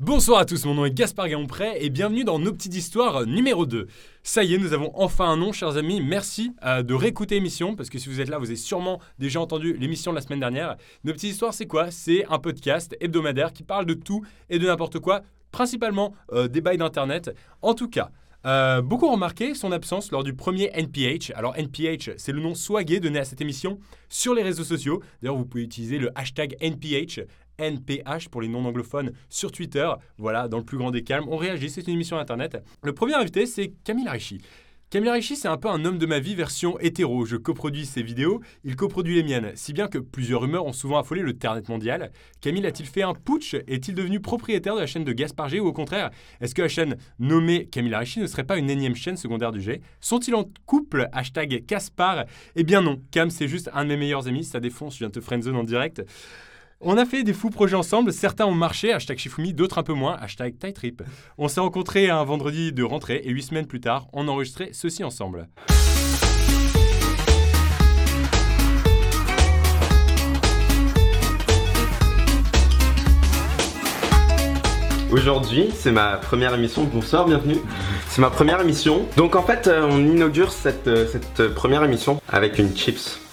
Bonsoir à tous, mon nom est Gaspard Gaompré et bienvenue dans nos petites histoires numéro 2. Ça y est, nous avons enfin un nom, chers amis. Merci euh, de réécouter l'émission parce que si vous êtes là, vous avez sûrement déjà entendu l'émission de la semaine dernière. Nos petites histoires, c'est quoi? C'est un podcast hebdomadaire qui parle de tout et de n'importe quoi, principalement euh, des bails d'internet. En tout cas, euh, beaucoup ont remarqué son absence lors du premier NPH. Alors NPH, c'est le nom swagué donné à cette émission sur les réseaux sociaux. D'ailleurs, vous pouvez utiliser le hashtag NPH, NPH pour les non-anglophones sur Twitter. Voilà, dans le plus grand des calmes, on réagit, c'est une émission internet. Le premier invité, c'est Camille Arichi. Camille Arichi, c'est un peu un homme de ma vie version hétéro. Je coproduis ses vidéos, il coproduit les miennes, si bien que plusieurs rumeurs ont souvent affolé le Ternet mondial. Camille a-t-il fait un putsch? Est-il devenu propriétaire de la chaîne de Gaspard G ou au contraire Est-ce que la chaîne nommée Camille Arichi ne serait pas une énième chaîne secondaire du G? Sont-ils en couple? Hashtag Caspar Eh bien non, Cam c'est juste un de mes meilleurs amis, ça défonce, je viens te friendzone en direct. On a fait des fous projets ensemble, certains ont marché, hashtag Shifumi, d'autres un peu moins, hashtag Trip. On s'est rencontrés un vendredi de rentrée et huit semaines plus tard, on enregistrait ceci ensemble. Aujourd'hui, c'est ma première émission. Bonsoir, bienvenue. C'est ma première émission. Donc en fait, euh, on inaugure euh, cette première émission avec une chips.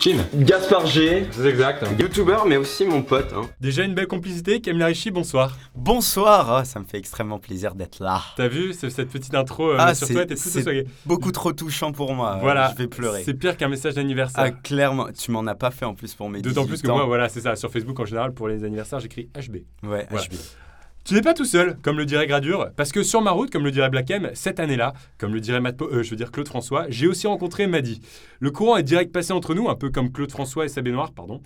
Chin Gaspard G, C'est exact. youtubeur mais aussi mon pote. hein. Déjà une belle complicité, Camille Arichi, bonsoir. Bonsoir, ah, ça me fait extrêmement plaisir d'être là. T'as vu ce- cette petite intro euh, Ah, sur toi, t'es tout. Beaucoup trop touchant pour moi, Voilà, je vais pleurer. C'est pire qu'un message d'anniversaire. Ah, clairement, tu m'en as pas fait en plus pour mes D'autant plus 18 que moi, voilà, c'est ça. Sur Facebook, en général, pour les anniversaires, j'écris HB. Ouais, Voilà. HB. Tu n'es pas tout seul, comme le dirait Gradure, parce que sur ma route, comme le dirait Black cette année-là, comme le dirait euh, je veux dire Claude François, j'ai aussi rencontré Madi. Le courant est direct passé entre nous, un peu comme Claude François et Sabé Noir, pardon.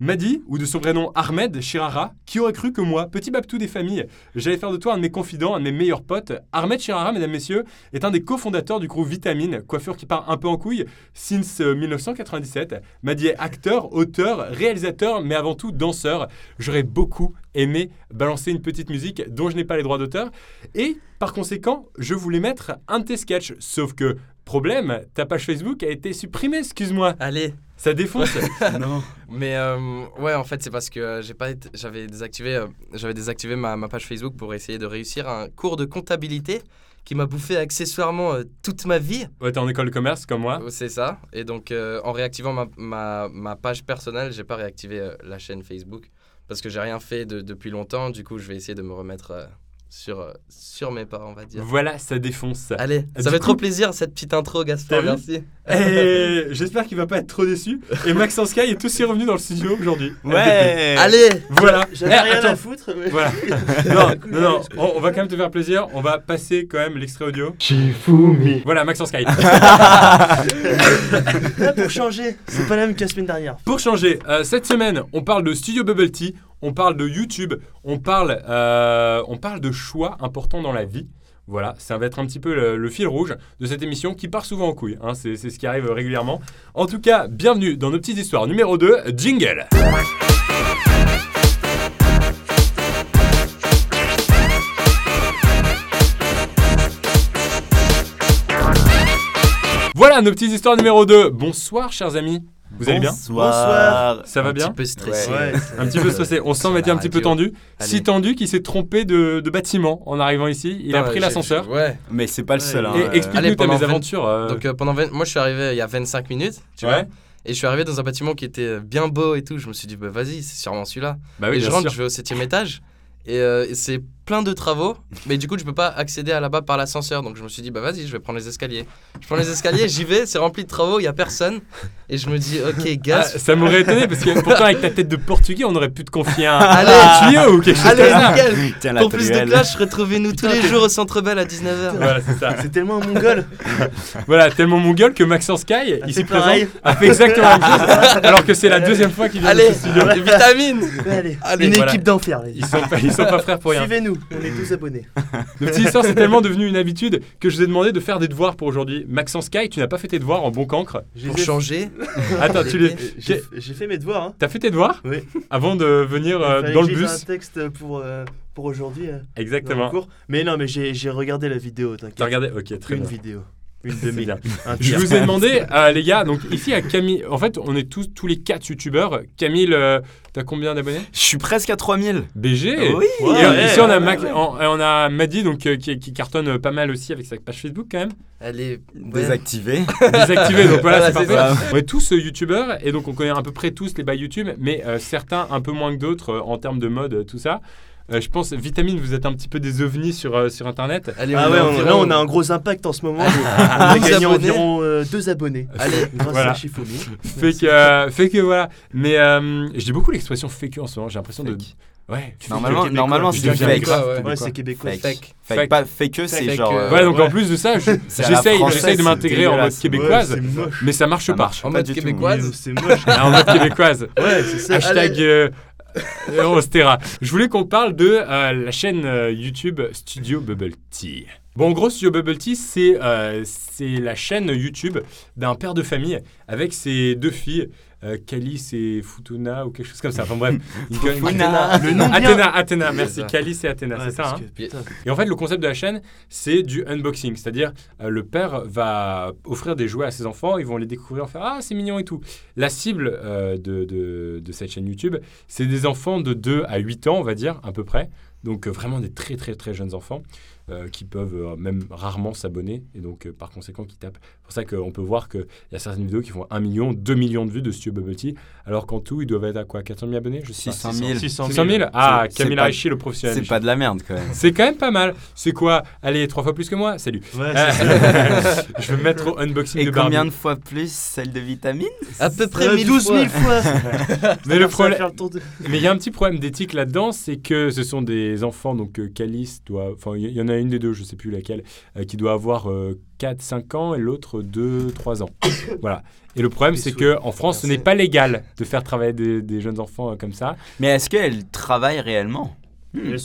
Madi, ou de son vrai nom Ahmed Chirara, qui aurait cru que moi, petit Babtou des familles, j'allais faire de toi un de mes confidents, un de mes meilleurs potes. Ahmed Chirara, mesdames, messieurs, est un des cofondateurs du groupe Vitamine, coiffure qui part un peu en couille, since euh, 1997. Madi est acteur, auteur, réalisateur, mais avant tout danseur. J'aurais beaucoup aimé balancer une petite musique dont je n'ai pas les droits d'auteur. Et par conséquent, je voulais mettre un de tes sketchs. Sauf que, problème, ta page Facebook a été supprimée, excuse-moi. Allez, Ça défonce. non. mais euh, ouais, en fait, c'est parce que euh, j'ai pas été- j'avais désactivé, euh, j'avais désactivé ma, ma page Facebook pour essayer de réussir un cours de comptabilité qui m'a bouffé accessoirement euh, toute ma vie. ouais, t'es en école de commerce comme moi. C'est ça. Et donc, euh, en réactivant ma, ma, ma page personnelle, j'ai pas réactivé euh, la chaîne Facebook parce que j'ai rien fait de- depuis longtemps. Du coup, je vais essayer de me remettre euh, sur, euh, sur mes pas, on va dire. Voilà, ça défonce. Allez, Du ça fait coup- trop plaisir cette petite intro, Gaspard. Merci. Et j'espère qu'il va pas être trop déçu. Et Maxence Sky est aussi revenu dans le studio aujourd'hui. Ouais. Allez, Voilà. J'avais Eh, rien attends. à foutre. mais- Voilà. Non, non, non. On, on va quand même te faire plaisir. On va passer quand même l'extrait audio. Shifumi. Voilà, Maxence Sky. Là, pour changer, c'est pas la même que la semaine dernière. Pour changer, euh, cette semaine, on parle de Studio Bubble Tea, on parle de YouTube, on parle, euh, on parle de choix importants dans la vie. Voilà, ça va être un petit peu le, fil rouge de cette émission qui part souvent en couille. hein, c'est c'est ce qui arrive régulièrement. En tout cas, bienvenue dans nos petites histoires. Numéro 2, Jingle. Voilà nos petites histoires numéro 2. Bonsoir, chers amis. Vous allez bien Bonsoir. Ça va un bien petit peu stressé. Ouais. Un petit peu stressé. On sent Mehdi un petit peu tendu. Si tendu qu'il s'est trompé de, de bâtiment en arrivant ici. Il a pris l'ascenseur. Ouais. Mais c'est pas le seul. hein, Et explique-nous pendant mésaventure. euh, Donc euh, pendant 20 moi je suis arrivé il y a 25 minutes, tu ouais. vois. Et je suis arrivé dans un bâtiment qui était bien beau et tout. Je me suis dit bah vas-y, c'est sûrement celui-là. Bah oui, et je rentre, sûr. je vais au septième étage. Et, euh, et c'est plein de travaux, mais du coup je peux pas accéder à là-bas par l'ascenseur. Donc je me suis dit bah vas-y, je vais prendre les escaliers. Je prends les escaliers, j'y vais, c'est rempli de travaux, il y a personne. Et je me dis ok Ah, gars, ça m'aurait étonné parce que pourtant avec ta tête de portugais on aurait pu te confier un, Allez. un tuyau ou quelque chose allez comme ça. nickel. Tiens, la Pour plus de clash, retrouvez-nous tous les jours au Centre Bell à 19h. Voilà c'est ça. C'est tellement un mongol. Voilà tellement mon gueule que Maxence Sky il présente pareil. a fait exactement la même chose alors que c'est la deuxième fois qu'il vient Allez, dans ce studio. vitamines. Allez, Allez, une voilà. équipe d'enfer, les Ils sont pas, ils sont pas frères pour rien. Suivez-nous, on est tous abonnés. Nos petites histoires, c'est tellement devenu une habitude que je vous ai demandé de faire des devoirs pour aujourd'hui. Maxence Sky, tu n'as pas fait tes devoirs en bon cancre. Je les Pour ai- changer. Attends, tu les... J'ai j'ai fait mes devoirs. Hein. T'as fait tes devoirs Oui. avant de venir euh, dans le bus un texte pour, euh, pour aujourd'hui. euh, dans le Exactement. cours. Mais non, mais j'ai j'ai regardé la vidéo, T'as t'inquiète. regardé Ok, très Une bien. vidéo. Une C'est demi. Je vous ai demandé, euh, les gars, donc ici à Camille, en fait, on est tous, tous les quatre youtubeurs. Camille, euh, t'as combien d'abonnés? Je suis presque à 3000. BG Oui. Et Ouais, euh, ouais, ici, on a, ouais, Mac- ouais. on, a Maddy donc, euh, qui, qui cartonne pas mal aussi avec sa page Facebook quand même. Elle est. Désactivé. Désactivé, donc voilà, Voilà, c'est parfait. On est tous euh, youtubeurs et donc on connaît à peu près tous les bails YouTube, mais euh, certains un peu moins que d'autres euh, en termes de mode, tout ça. Euh, je pense, Vitamine, vous êtes un petit peu des ovnis sur, euh, sur Internet. Allez, Ah on ouais, est on, environ- là on a un gros impact en ce moment. on a 12 gagné abonnés. environ 2 abonnés. Allez, Grâce Voilà. à Chiffoni. Fait que, euh, fait que voilà. Mais euh, je dis beaucoup l'expression fake en ce moment, j'ai l'impression de. Ouais, Normalement, normalement c'est fake. Ouais, c'est québécois. Fake. Fake. Fake. Fake. Pas fake, c'est Fake, genre. euh, euh, Ouais, donc Ouais. en plus de ça, j'essaye de m'intégrer en mode québécoise, mais ça marche pas. En mode québécoise. C'est moche. En mode québécoise. Ouais, c'est ça. Hashtag euh, euh, on taira. Je voulais qu'on parle de euh, la chaîne euh, YouTube Studio Bubble Tea. Bon, en gros, Studio Bubble Tea, c'est euh, c'est la chaîne YouTube d'un père de famille avec ses deux filles, Calice et Futuna ou quelque chose comme ça. Enfin bref. Fufuna. Le nom. Athéna, Athéna, merci. Calice et Athéna, c'est ça. hein et en fait, le concept de la chaîne, c'est du unboxing. C'est-à-dire, euh, le père va offrir des jouets à ses enfants, ils vont les découvrir, faire Ah, c'est mignon et tout. La cible euh, de, cette chaîne YouTube, c'est des enfants de 2 à 8 ans, on va dire, à peu près. Donc, euh, vraiment des très, très, très jeunes enfants euh, qui peuvent euh, même rarement s'abonner et donc, euh, par conséquent, qui tapent. C'est pour ça qu'on peut voir qu'il y a certaines vidéos qui font 1 million, 2 millions de vues de Studio Bubble Tea, alors qu'en tout, ils doivent être à quoi 400 000 abonnés Je sais pas. 600 000. 600 600 000 Ah, Camille Raichi, le professionnel. C'est pas de la merde quand même. C'est quand même pas mal. C'est quoi? Allez, trois fois plus que moi? Salut. Ouais, Euh, je vais me mettre au unboxing Et de Barbie. combien de fois plus celle de vitamine À peu près Euh, 1000 12 000 fois. fois. Mais le problème, mais il y a un petit problème d'éthique là-dedans, c'est que ce sont des enfants, donc Calice doit, enfin il y en a une des deux, je sais plus laquelle, euh, qui doit avoir 4-5 ans et l'autre 2-3 ans. voilà. Et le problème, c'est sous- que en France, ce n'est pas légal de faire travailler des, des jeunes enfants euh, comme ça. Mais est-ce qu'elle travaille réellement? Hmm.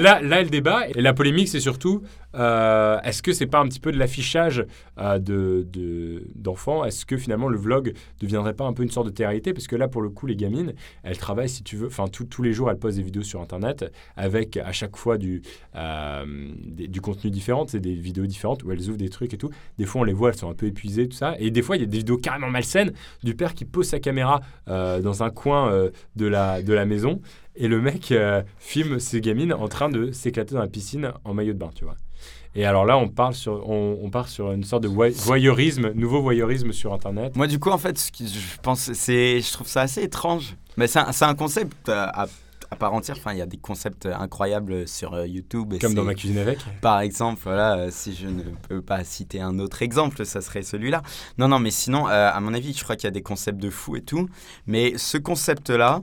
Là, là, le débat et la polémique, c'est surtout euh, est-ce que c'est pas un petit peu de l'affichage euh, de, de- d'enfants? Est-ce que finalement le vlog deviendrait pas un peu une sorte de télé Parce que là, pour le coup, les gamines, elles travaillent, si tu veux, enfin, tous les jours, elles posent des vidéos sur Internet avec à chaque fois du, euh, du contenu différent, c'est des vidéos différentes où elles ouvrent des trucs et tout. Des fois, on les voit, elles sont un peu épuisées, tout ça. Et des fois, il y a des vidéos carrément malsaines du père qui pose sa caméra euh, dans un coin de, la, de la maison et le mec filme ses gamines en train de s'éclater dans la piscine en maillot de bain, tu vois. Et alors là, on, parle sur, on, on part sur une sorte de voy- voyeurisme, nouveau voyeurisme sur Internet. Moi, du coup, en fait, ce que je pense, c'est, je trouve ça assez étrange. Mais c'est un, concept euh, à, à part entière. Enfin, il y a des concepts incroyables sur euh, YouTube. et Comme dans ma cuisine avec. Par exemple, voilà, euh, si je ne peux pas citer un autre exemple, ça serait celui-là. Non, non, mais sinon, euh, à mon avis, je crois qu'il y a des concepts de fou et tout. Mais ce concept-là,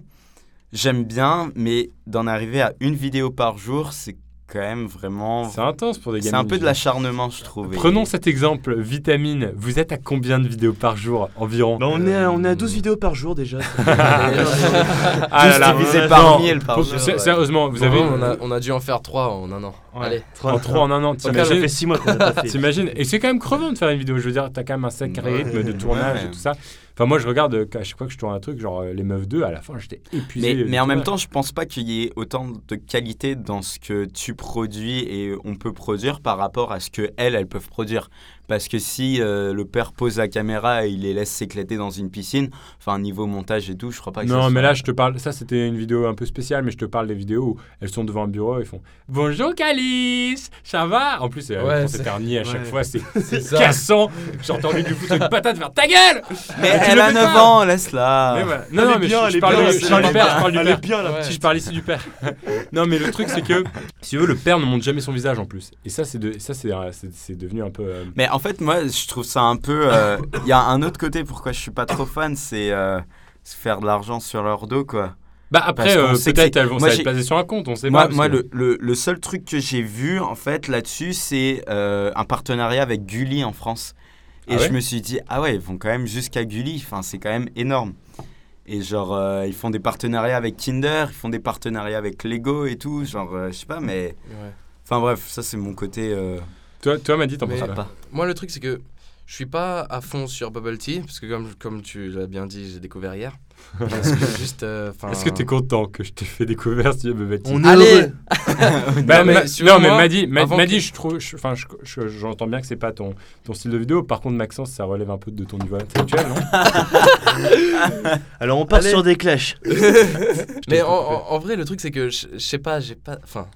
j'aime bien, mais d'en arriver à une vidéo par jour, c'est quand même vraiment. C'est intense pour des gamines. C'est un peu de l'acharnement, je trouve. Prenons cet exemple, vitamine. Vous êtes à combien de vidéos par jour environ Bah, on, est à, on est à 12 vidéos par jour déjà. Ah là là, divisé par non, mille par pour- jour, ouais. Sérieusement, vous avez on, a, on a dû en faire 3 en un an. Allez. en 3 en un an. Ça fait T'imagines 6 mois qu'on a pas fait. T'imagines Et c'est quand même crevant de faire une vidéo. Je veux dire, t'as quand même un sacré rythme de tournage Ouais. et tout ça. Enfin, moi, je regarde euh, à chaque fois que je tourne un truc, genre euh, les meufs 2, à la fin, j'étais épuisé. Mais, mais en même temps, je pense pas qu'il y ait autant de qualité dans ce que tu produis et on peut produire par rapport à ce que elles, elles peuvent produire. Parce que si euh, le père pose la caméra et il les laisse s'éclater dans une piscine, enfin niveau montage et tout, je crois pas que ça Non, mais soit- là, je te parle. Ça, c'était une vidéo un peu spéciale, mais je te parle des vidéos où elles sont devant un bureau et font Bonjour Calice, ça va? En plus, c'est Ouais, ouais, c'est- terni à chaque Ouais. fois, c'est cassant. J'ai entendu du foutre une patate vers ta gueule Mais tu elle le a fais 9 pas. ans, laisse-la. Voilà. Non, mais bien, je, parle, bien, du- je parle père, je parle du Elle père. est bien la Ouais. Si je parle ici du père. non, mais le truc, c'est que, si tu veux, le père ne montre jamais son visage en plus. Et ça, c'est de, ça, c'est, euh, devenu un peu. euh, Mais en fait, moi, je trouve ça un peu. euh, Il y a un autre côté pourquoi je suis pas trop fan, c'est euh, faire de l'argent sur leur dos, quoi. Bah après, euh, peut-être c'est- elles vont moi, être placé sur un compte, on sait Moi, pas. moi que- le, le, le seul truc que j'ai vu, en fait, là-dessus, c'est euh, un partenariat avec Gulli en France. Et Ah ouais je me suis dit, ah ouais, ils vont quand même jusqu'à Gulli. Enfin, c'est quand même énorme. Et genre, euh, ils font des partenariats avec Kinder, ils font des partenariats avec Lego et tout. Genre, je sais pas, mais. Ouais. Enfin bref, ça, c'est mon côté. Toi, toi m'a dit, t'en penses quoi? Moi, le truc, c'est que je suis pas à fond sur Bubble Tea, parce que comme, comme tu l'as bien dit, j'ai découvert hier. Parce que juste, euh, Est-ce que t'es content que je t'ai fait découvrir ce Bubble Tea? On est Allez. Bah, Non, mais tu non, mais moi, Madi, Ma- avant Madi, que- je trouve, je- enfin, je- je- j'entends bien que c'est pas ton, ton style de vidéo. Par contre, Maxence, ça relève un peu de ton niveau intellectuel, non? Alors on part Allez. sur des clashs. Mais en, en- en vrai, le truc, c'est que je je sais pas, j'ai pas. Enfin.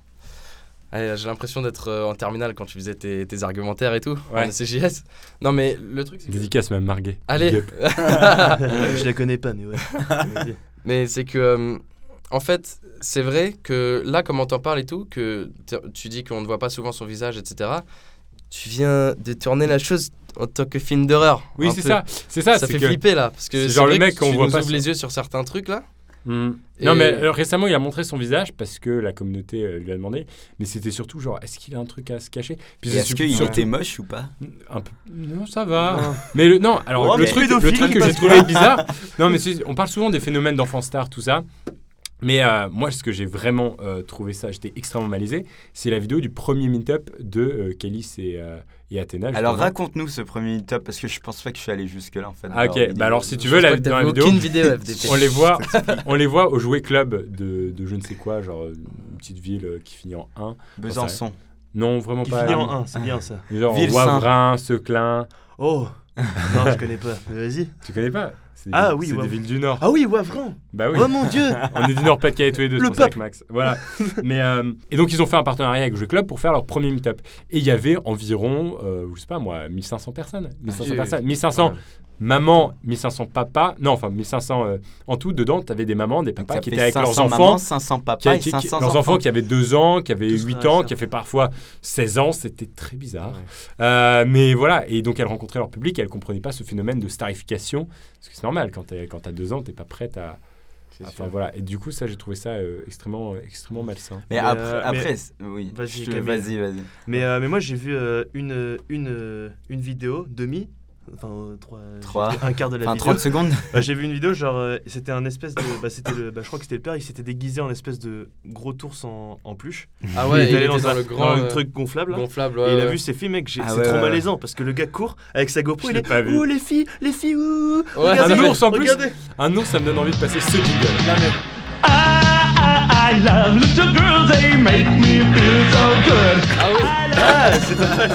Allez, J'ai l'impression d'être euh, en terminale quand tu faisais tes, tes argumentaires et tout, Ouais. en CJS. Non, mais le truc, c'est que. Dédicace même Marguet. Allez je la connais pas, mais ouais. Mais c'est que, euh, en fait, c'est vrai que là, comme on t'en parle et tout, que tu dis qu'on ne voit pas souvent son visage, etc. Tu viens de tourner la chose en tant que film d'horreur. Oui, c'est ça. C'est ça. Ça fait que- flipper là, parce que c'est genre le mec qu'on voit nous pas ouvres sur- les yeux sur certains trucs là. Et- Non, mais euh, récemment, il a montré son visage parce que la communauté euh, lui a demandé. Mais c'était surtout genre, est-ce qu'il a un truc à se cacher? Puis Est-ce sur- qu'il surtout- était moche ou pas? Un peu... Non, ça va. Mais le, non, alors Oh, le, mais truc, le truc que j'ai trouvé bizarre, non mais on parle souvent des phénomènes d'enfants stars, tout ça. Mais euh, moi, ce que j'ai vraiment euh, trouvé ça, j'étais extrêmement malaisé, c'est la vidéo du premier meet-up de euh, Kelly et, euh, et Athéna. Alors raconte-nous ce premier meet-up parce que je pense pas que je suis allé jusque là en fait. Ah, ok, Alors, bah alors si tu veux, la, dans la vidéo, on les voit, on les voit au jouet club de, de je ne sais quoi, genre une petite ville qui finit en 1. Besançon. Non, vraiment Qui pas. finit en 1, c'est bien ça. Genre Ville Wavrin, Seclin. Oh Non, je connais pas. Mais Vas-y. Tu connais pas? Ah oui, c'est des villes du Nord. Ah oui, Wavrin Bah oui. Oh mon dieu On est du Nord-Pas-de-Calais tous les deux, Le c'est Max. Voilà. Mais, euh, et donc, ils ont fait un partenariat avec Jeux Club pour faire leur premier meet-up. Et il y avait environ, euh, je sais pas moi, 1500 personnes. 1500 oui, personnes. oui. 1500 Ouais. Mamans, 1500 papas. Non, enfin, 1500 euh, en tout. Dedans, tu avais des mamans, des papas qui étaient avec leurs 500 enfants. mamans, 500 qui- papas qui- qui- 500 leurs enfants qui avaient 2 ans, qui avaient Tous 8 frères et ans, qui avaient parfois 16 ans. C'était très bizarre. Ouais. Euh, mais voilà. Et donc, elles rencontraient leur public et elles comprenaient pas ce phénomène de starification. Parce que c'est normal, quand tu as 2 ans, tu pas prête à. C'est Enfin, voilà. Et du coup, ça, j'ai trouvé ça euh, extrêmement, extrêmement malsain. Mais Mais, après, euh, après mais- oui. Vas-y. Vas-y, vas-y. Mais, euh, mais moi j'ai vu euh, une, une, une vidéo, demi, enfin euh, trois, j'ai Trois. vu un quart de la Enfin, vidéo. 30 secondes. Bah, j'ai vu une vidéo, genre, euh, c'était un espèce de. Bah, c'était le, bah, je crois que c'était le père, il s'était déguisé en espèce de gros ours en, en peluche. Ah ouais, il il est allé était dans, dans un, le dans grand un euh, truc gonflable. gonflable. Et ouais, il a vu ces filles, mec, j'ai- Ah c'est ouais, trop ouais, malaisant parce que le gars court avec sa GoPro, Je il est pas vu. Oh les filles, les filles, ouh, Ouais, regardez, un ours en plus. regardez. Un ours, ça me donne envie de passer ce jingle. Mais- I, I, I love little girls, they make me feel so good. Ah oui. Ah, c'est dommage.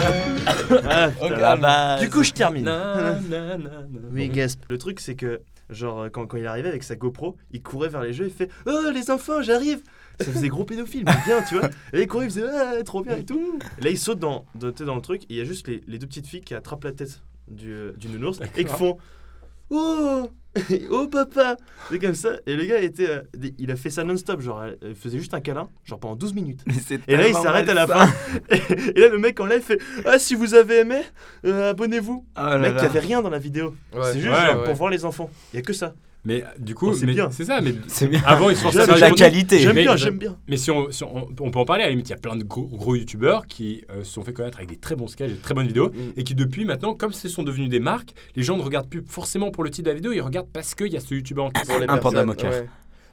Ah, putain. Ok. La base. Du coup, je termine. Na, na, na, na. Oui, Gasp. Le truc, c'est que, genre, quand, quand il arrivait avec sa GoPro, il courait vers les jeux, il fait Oh, les enfants, j'arrive Ça faisait gros pédophile, mais bien, tu vois. Et là, il courait, il faisait Ah, trop bien et tout. Là, il saute dans, dans, tu sais, dans le truc, et il y a juste les, les deux petites filles qui attrapent la tête du, du nounours et qui font Oh Oh papa C'est comme ça. Et le gars était, euh, il a fait ça non-stop, genre, euh, il faisait juste un câlin, genre pendant 12 minutes. Et là, il s'arrête à la fin. Et là, le mec en live fait Ah, si vous avez aimé, euh, abonnez-vous. Oh là Le mec, il n'y avait rien dans la vidéo. Ouais. c'est juste Ouais, genre, ouais. pour voir les enfants. Il y a que ça. Mais euh, du coup, Oh, c'est bien. c'est ça. Mais bien. avant, ils se forçaient à la qualité. J'aime bien, j'aime bien. Mais si on, si on- on peut en parler, à la limite, il y a plein de gros, gros youtubeurs qui euh, se sont fait connaître avec des très bons sketchs, des très bonnes vidéos, Mm. et qui depuis maintenant, comme ce sont devenus des marques, les gens ne regardent plus forcément pour le titre de la vidéo, ils regardent parce qu'il y a ce youtubeur en question. Pour les Un panda moqueur. ouais.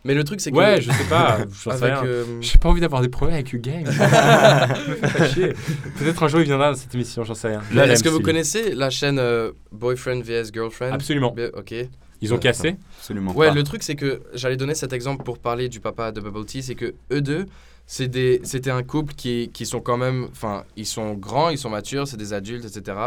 Mais le truc, c'est que. Ouais, je sais pas, j'en sais avec, rien. euh, J'ai pas envie d'avoir des problèmes avec Game. me fait pas chier. Peut-être un jour il viendra dans cette émission, j'en sais rien. Est-ce que vous connaissez la chaîne euh, Boyfriend vs Girlfriend? Absolument. Ok. Ils ont cassé? Absolument Ouais, pas. le truc c'est que j'allais donner cet exemple pour parler du papa de Bubble Tea, c'est que eux deux, c'est des, c'était un couple qui, qui sont quand même, enfin, ils sont grands, ils sont matures, c'est des adultes, etc.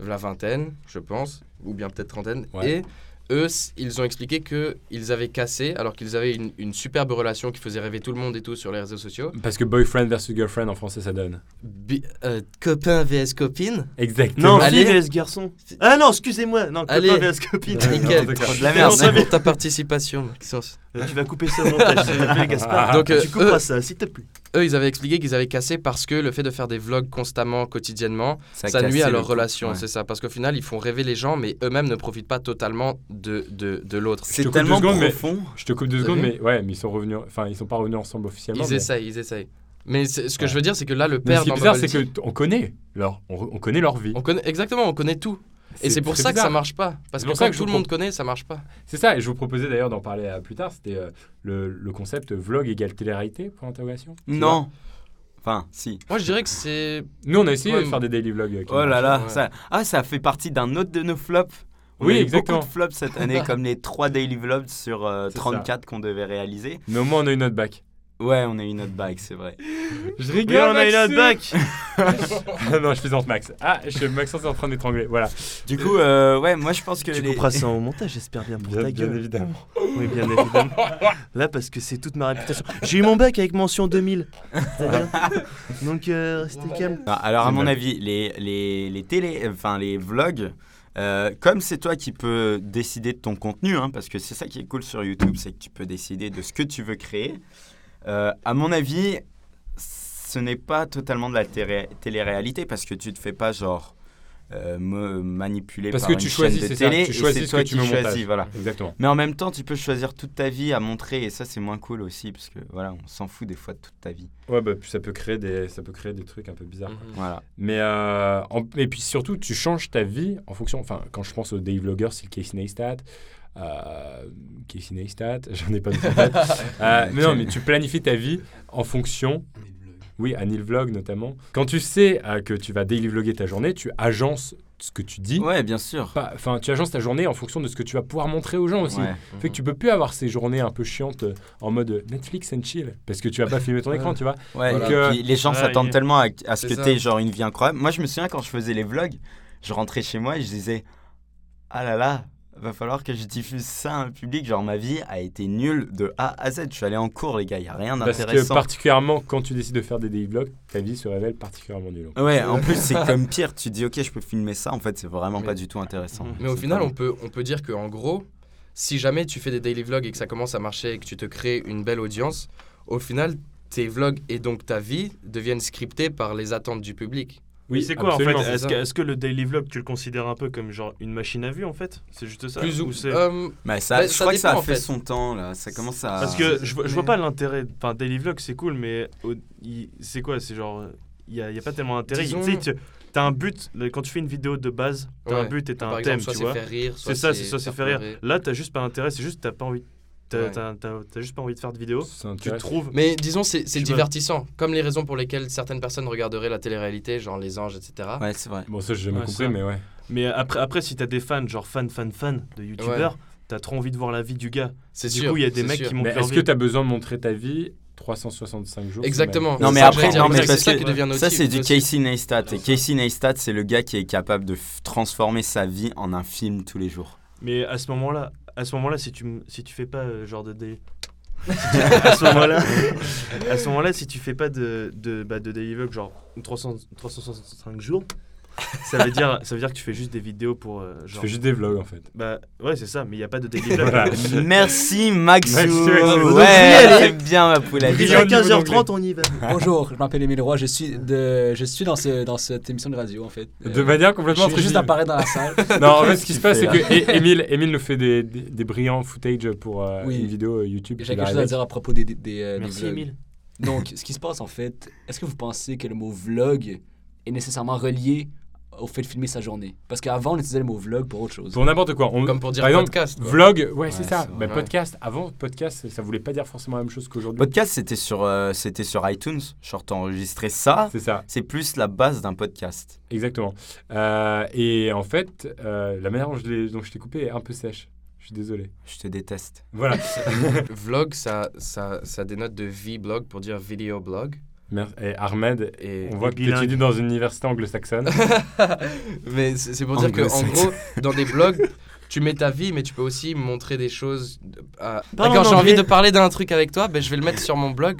La vingtaine, je pense, ou bien peut-être trentaine. Ouais. Et eux, ils ont expliqué que ils avaient cassé alors qu'ils avaient une, une superbe relation qui faisait rêver tout le monde et tout sur les réseaux sociaux. Parce que boyfriend versus girlfriend en français ça donne. Bi- euh, copain vs copine? Exactement. Non, Allez. fille vs garçon. Ah non, excusez-moi. Non, Allez. copain vs copine. Nickel. De la merde. Merci pour ta participation, Maxence. Euh, Tu vas couper ça au montage, s'il te plaît, Gaspard. Donc, euh, tu couperas ça, s'il te plaît. Eux, ils avaient expliqué qu'ils avaient cassé parce que le fait de faire des vlogs constamment, quotidiennement, Ça nuit à le leur relation, ouais. c'est ça. Parce qu'au final, ils font rêver les gens, mais eux-mêmes ne profitent pas totalement de, de, de l'autre. C'est tellement secondes, mais- profond. Je te coupe deux secondes, mais ouais, mais ils sont revenus, enfin ils sont pas revenus ensemble officiellement. Ils mais- essayent, ils essayent. Mais ce que Ouais. je veux dire, c'est que là, le Mais père ce qui est bizarre, c'est que Tea, t- on connaît leur, on, on connaît leur vie. on connaît exactement, on connaît tout. Et c'est pour ça que ça marche pas. Parce C'est que pour ça que tout le monde connaît, ça marche pas. C'est ça, et je vous proposais d'ailleurs d'en parler euh, plus tard. C'était euh, le, le concept vlog égale télé-réalité pour l'interrogation. Non. Enfin, si. Moi, je dirais que c'est. Nous, on a essayé Ouais, de faire des daily vlogs. avec Oh là là, Ouais. ça... Ah, ça fait partie d'un autre de nos flops. On Oui, a eu exactement. beaucoup de flops cette année, comme les 3 daily vlogs sur euh, C'est ça. 34 qu'on devait réaliser. Mais au moins, on a eu notre bac. Ouais, on a eu notre bague, c'est vrai. Je Oui, rigole. on a eu notre bac non, je plaisante Max. Ah, je, Maxence est en train d'étrangler. Voilà. Du coup, euh, ouais, moi je pense que Tu les... couperas ça au montage, j'espère bien pour ta gueule. évidemment. Oui, bien évidemment. Là, parce que c'est toute ma réputation. J'ai eu mon bac avec mention 2000. C'est-à-dire Donc, euh, restez calme. Ah, alors, à mon avis, les, les, les télé, enfin les vlogs, euh, comme c'est toi qui peux décider de ton contenu, hein, parce que c'est ça qui est cool sur YouTube, c'est que tu peux décider de ce que tu veux créer. Euh, à mon avis, ce n'est pas totalement de la télé- télé-réalité parce que tu te fais pas genre euh, me manipuler Parce par que tu choisis, chaîne de c'est ça. télé Tu choisis c'est ce toi que tu montage. choisis, voilà. Exactement. Mais en même temps, tu peux choisir toute ta vie à montrer et ça c'est moins cool aussi parce que voilà, on s'en fout des fois de toute ta vie. Ouais, bah, ça peut créer des, ça peut créer des trucs un peu bizarres. Mhm. Voilà. Mais euh, en- et puis surtout, tu changes ta vie en fonction. Enfin, quand je pense aux daily vloggers, c'est Casey Neistat. Euh, Casey Neistat, j'en ai pas de. Euh, mais non, mais tu planifies ta vie en fonction. Oui, Anil Vlog notamment. Quand tu sais euh, que tu vas daily vlogger ta journée, tu agences ce que tu dis. Ouais, bien sûr. Enfin, tu agences ta journée en fonction de ce que tu vas pouvoir montrer aux gens aussi. Ouais. Fait que tu peux plus avoir ces journées un peu chiantes euh, en mode Netflix and chill parce que tu vas pas filmer ton écran, tu vois. Ouais, Donc, et euh, puis les gens s'attendent tellement à, à ce que tu aies genre une vie incroyable. Moi, je me souviens quand je faisais les vlogs, je rentrais chez moi et je disais Ah là là, va falloir que je diffuse ça à un public. Genre, ma vie a été nulle de A à Z. Je suis allé en cours, les gars, il n'y a rien Parce que d'intéressant. particulièrement quand tu décides de faire des daily vlogs, ta vie se révèle particulièrement nulle. Ouais, en plus, c'est comme pire. Tu dis Ok, je peux filmer ça. En fait, c'est vraiment Mais- pas du tout intéressant. Mais au final, on peut, on peut dire qu'en gros, si jamais tu fais des daily vlogs et que ça commence à marcher et que tu te crées une belle audience, au final, tes vlogs et donc ta vie deviennent scriptés par les attentes du public. Oui, c'est quoi absolument. en fait Est-ce que, est-ce que le daily vlog, tu le considères un peu comme genre une machine à vue en fait? C'est juste ça Plus ou, euh, Mais ça, Bah, je ça crois que ça a dépend, en fait, fait. son temps, là. Ça commence à. Parce que je, vois- je vois pas l'intérêt. Enfin, daily vlog c'est cool, mais c'est quoi? C'est genre. Il n'y a, il y a pas tellement d'intérêt. Disons- Tu sais, tu as un but. Quand tu fais une vidéo de base, tu as un Ouais. but et tu as par un exemple, thème, soit tu c'est vois. C'est ça, c'est ça, c'est faire rire. Là, t'as juste pas intérêt, c'est juste t'as pas envie. T'as Ouais. t'as- t'as- t'as juste pas envie de faire de vidéo. C'est Tu intéressant. trouves. Mais disons, c'est divertissant. Comme les raisons pour lesquelles certaines personnes regarderaient la télé-réalité, genre Les Anges, etc. Ouais, c'est vrai. Bon, ça, j'ai jamais Ouais, compris, mais ouais. Mais après, après si t'as des fans, genre fan, fan, fan de youtubeurs, t'as trop envie de voir la vie du gars. C'est Du sûr. coup, il y a des mecs sûr. qui montrent est-ce que tu as besoin de montrer ta vie 365 jours Exactement. Non, mais que après, non, mais c'est parce ça que qui devient ça, c'est du. Casey Neistat. Et Casey Neistat, c'est le gars qui est capable de transformer sa vie en un film tous les jours. Mais à ce moment-là, à ce moment-là, si tu si tu fais pas euh, genre de daily, à ce moment-là, à ce moment-là, si tu fais pas de de bah, de daily vlog genre 300 365 jours, ça veut dire ça veut dire que tu fais juste des vidéos pour euh, Je genre. fais juste des vlogs en fait. Bah ouais, c'est ça, mais il y a pas de daily vlog. Voilà. Merci Maxou. Maxou, Ouais, c'est bien ma poule. À niveau 15h30, on y va. Bonjour, je m'appelle Émile Roy, je suis, de, je suis dans, ce, dans cette émission de radio en fait. Euh, De manière je complètement suis juste apparaître dans la salle. Non, en fait, ce qui se passe, c'est que É- Émile, Émile nous fait des, des, des brillants footage pour euh, Oui. une vidéo euh, YouTube. J'ai quelque chose à dire à propos des, des, des, euh, des Merci. Emile. Donc, ce qui se passe en fait, est-ce que vous pensez que le mot vlog est nécessairement relié au fait de filmer sa journée Parce qu'avant, on utilisait le mot vlog pour autre chose. Pour n'importe quoi. On- Comme pour dire par exemple, podcast. quoi. Vlog, ouais, c'est Ouais, ça. c'est Bah, vrai. podcast, avant, podcast, ça voulait pas dire forcément la même chose qu'aujourd'hui. Podcast, c'était sur, euh, c'était sur iTunes. Genre, t'as enregistré ça. C'est ça, C'est plus la base d'un podcast. exactement. Euh, et en fait, euh, la manière dont je, l'ai- dont je t'ai coupé est un peu sèche. Je suis désolé. Je te déteste. Voilà. Vlog, ça, ça, ça dénote de V-blog pour dire video blog. Merci. Et Ahmed, Et... on voit bilingue. étudies dans une université anglo-saxonne. Mais c'est pour dire que en gros, dans des blogs, tu mets ta vie, mais tu peux aussi montrer des choses. à- Parle D'accord, en j'ai envie de parler d'un truc avec toi, ben, je vais le mettre sur mon blog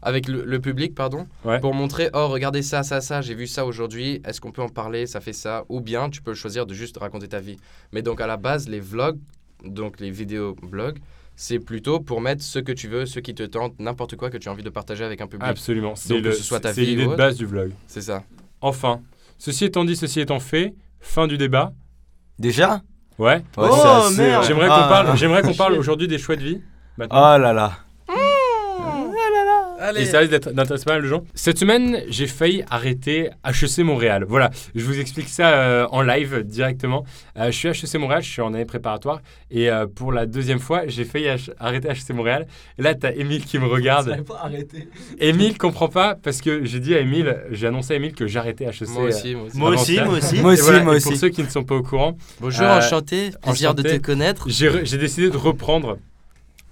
avec le, le public, pardon, Ouais. pour montrer oh regardez ça, ça, ça, j'ai vu ça aujourd'hui. Est-ce qu'on peut en parler Ça fait ça. Ou bien tu peux choisir de juste raconter ta vie. Mais donc à la base, les vlogs, donc les vidéos blogs. C'est plutôt pour mettre ce que tu veux, ce qui te tente, n'importe quoi que tu as envie de partager avec un public. Absolument. C'est le- ce soit ta c'est vie l'idée de base du vlog. C'est ça. Enfin, ceci étant dit, ceci étant fait, fin du débat. Déjà? Ouais. Ouais, Oh, merde. J'aimerais Ah, qu'on parle, ah, j'aimerais qu'on parle aujourd'hui des choix de vie. Oh Maintenant. là là. Allez. Et ça risque d'être- d'intéresser pas mal de gens. Cette semaine, j'ai failli arrêter HEC Montréal. Voilà, je vous explique ça euh, en live directement. Euh, je suis à HEC Montréal, je suis en année préparatoire. Et euh, pour la deuxième fois, j'ai failli H- arrêter HEC Montréal. Et là, tu as Émile qui me regarde. pas arrêté. Émile comprend pas parce que j'ai dit à Émile, j'ai annoncé à Émile que j'arrêtais HEC. Moi aussi, moi aussi. Moi aussi, moi aussi. Moi aussi, voilà, moi et aussi. Pour ceux qui ne sont pas au courant, Bonjour, Euh, enchanté. Plaisir de te enchanté. connaître. j'ai re- j'ai décidé de reprendre.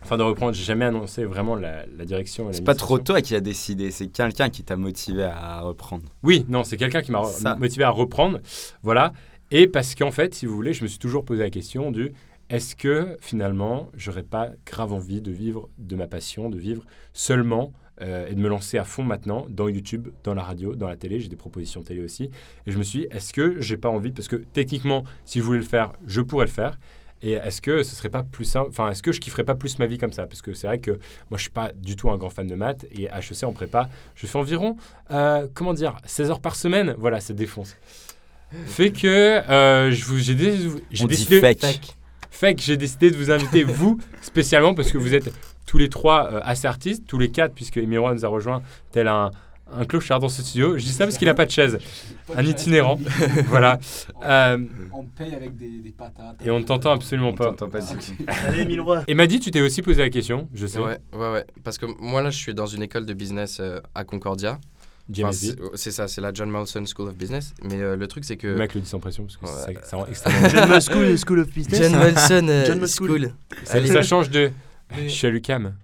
Enfin, de reprendre, j'ai jamais annoncé vraiment la, la direction. C'est pas trop toi qui a décidé, c'est quelqu'un qui t'a motivé à reprendre. Oui, non, c'est quelqu'un qui m'a motivé à reprendre. Voilà. Et parce qu'en fait, si vous voulez, je me suis toujours posé la question du est-ce que finalement, j'aurais pas grave envie de vivre de ma passion, de vivre seulement euh, et de me lancer à fond maintenant dans YouTube, dans la radio, dans la télé? J'ai des propositions télé aussi. Et je me suis dit, est-ce que j'ai pas envie? Parce que techniquement, si je voulais le faire, je pourrais le faire. Et est-ce que ce serait pas plus simple Enfin, est-ce que je kifferais pas plus ma vie comme ça? Parce que c'est vrai que moi, je suis pas du tout un grand fan de maths. Et HEC en prépa, je fais environ, euh, comment dire, 16 heures par semaine. Voilà, ça défonce. Fait que euh, j'ai décidé, fake. fait que j'ai décidé de vous inviter, vous, spécialement, parce que vous êtes tous les trois euh, assez artistes, tous les quatre, puisque Emiro nous a rejoint tel un, un clochard dans ce studio. Je dis ça parce qu'il n'a pas de chaise. Un itinérant. voilà. Euh, On paye avec des, des patates. et on ne t'entend absolument On pas. t'entend pas. Allez. Et m'a dit, tu t'es aussi posé la question, je sais. Ouais, ouais, ouais. Parce que moi, là, je suis dans une école de business euh, à Concordia. Enfin, c'est ça, c'est la John Molson School of Business. Mais euh, le truc, c'est que. Le mec le dit sans pression, parce que Ouais. ça, ça rend extrêmement. John Musk School, School of Business. John Molson euh, John Molson School. ça, change de. Mais- Je suis à l'UCAM.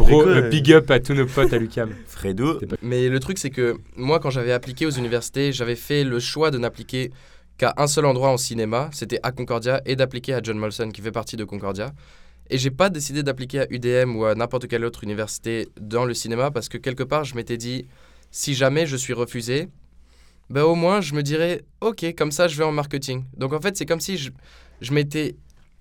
Bro, quoi, euh, big up à tous nos potes à l'UCAM. Fredo, Mais le truc, c'est que moi, quand j'avais appliqué aux universités, j'avais fait le choix de n'appliquer qu'à un seul endroit en cinéma, c'était à Concordia, et d'appliquer à John Molson, qui fait partie de Concordia. Et j'ai pas décidé d'appliquer à UDM ou à n'importe quelle autre université dans le cinéma, parce que quelque part, je m'étais dit, si jamais je suis refusé, ben au moins, je me dirais, ok, comme ça, je vais en marketing. Donc en fait, c'est comme si je, je m'étais...